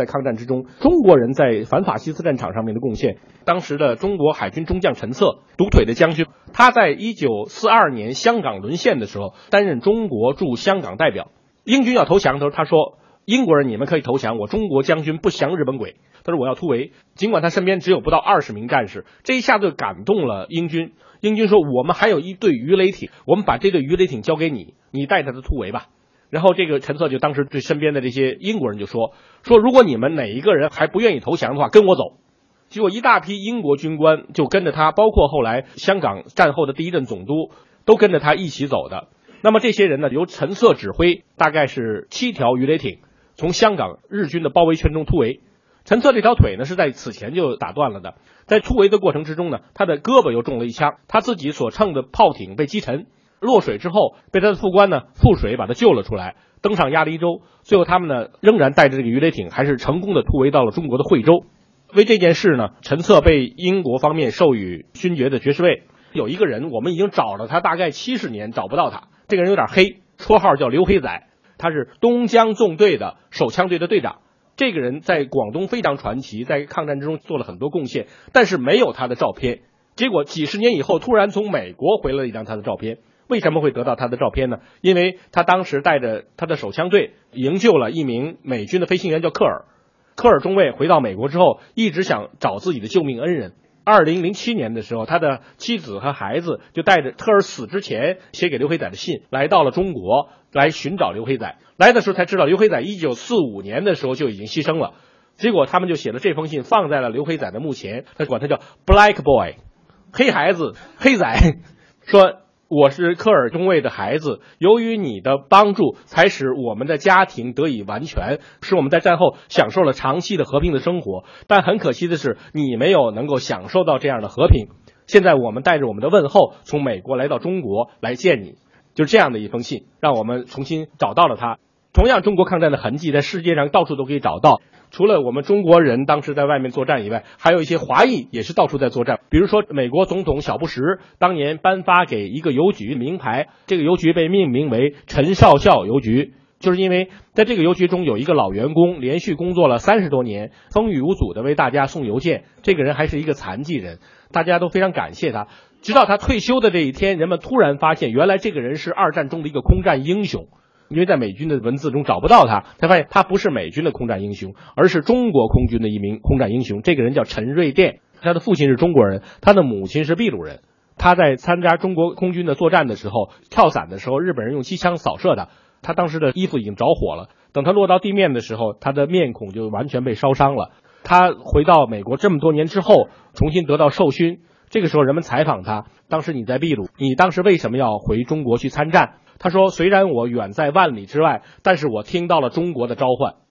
在抗战之中，中国人在反法西斯战场上面的贡献。当时的中国海军中将陈策，独腿的将军，他在一九四二年香港沦陷的时候，担任中国驻香港代表。英军要投降的时候，他说：“英国人，你们可以投降，我中国将军不降日本鬼。”他说：“我要突围。”尽管他身边只有不到二十名战士，这一下子感动了英军。英军说：“我们还有一队鱼雷艇，我们把这队鱼雷艇交给你，你带他的突围吧。”然后这个陈策就当时对身边的这些英国人就说：“说如果你们哪一个人还不愿意投降的话，跟我走。”结果一大批英国军官就跟着他，包括后来香港战后的第一任总督都跟着他一起走的。那么这些人呢，由陈策指挥，大概是七条鱼雷艇从香港日军的包围圈中突围。陈策这条腿呢是在此前就打断了的，在突围的过程之中呢，他的胳膊又中了一枪，他自己所乘的炮艇被击沉。落水之后，被他的副官呢覆水把他救了出来，登上鸭梨洲。最后他们呢仍然带着这个鱼雷艇，还是成功的突围到了中国的惠州。为这件事呢，陈策被英国方面授予勋爵的爵士位。有一个人，我们已经找了他大概七十年，找不到他。这个人有点黑，绰号叫刘黑仔，他是东江纵队的手枪队的队长。这个人在广东非常传奇，在抗战之中做了很多贡献，但是没有他的照片。结果几十年以后，突然从美国回来了一张他的照片。为什么会得到他的照片呢？因为他当时带着他的手枪队营救了一名美军的飞行员，叫科尔。科尔中尉回到美国之后，一直想找自己的救命恩人。二零零七年的时候，他的妻子和孩子就带着科尔死之前写给刘黑仔的信，来到了中国来寻找刘黑仔。来的时候才知道，刘黑仔一九四五年的时候就已经牺牲了。结果他们就写了这封信，放在了刘黑仔的墓前，他管他叫 Black Boy，黑孩子，黑仔，说。我是科尔中尉的孩子，由于你的帮助，才使我们的家庭得以完全，使我们在战后享受了长期的和平的生活。但很可惜的是，你没有能够享受到这样的和平。现在我们带着我们的问候，从美国来到中国来见你，就这样的一封信，让我们重新找到了他。同样，中国抗战的痕迹在世界上到处都可以找到。除了我们中国人当时在外面作战以外，还有一些华裔也是到处在作战。比如说，美国总统小布什当年颁发给一个邮局名牌，这个邮局被命名为陈少校邮局，就是因为在这个邮局中有一个老员工，连续工作了三十多年，风雨无阻的为大家送邮件。这个人还是一个残疾人，大家都非常感谢他。直到他退休的这一天，人们突然发现，原来这个人是二战中的一个空战英雄。因为在美军的文字中找不到他，才发现他不是美军的空战英雄，而是中国空军的一名空战英雄。这个人叫陈瑞电，他的父亲是中国人，他的母亲是秘鲁人。他在参加中国空军的作战的时候，跳伞的时候，日本人用机枪扫射他，他当时的衣服已经着火了。等他落到地面的时候，他的面孔就完全被烧伤了。他回到美国这么多年之后，重新得到授勋。这个时候，人们采访他，当时你在秘鲁，你当时为什么要回中国去参战？他说：“虽然我远在万里之外，但是我听到了中国的召唤。”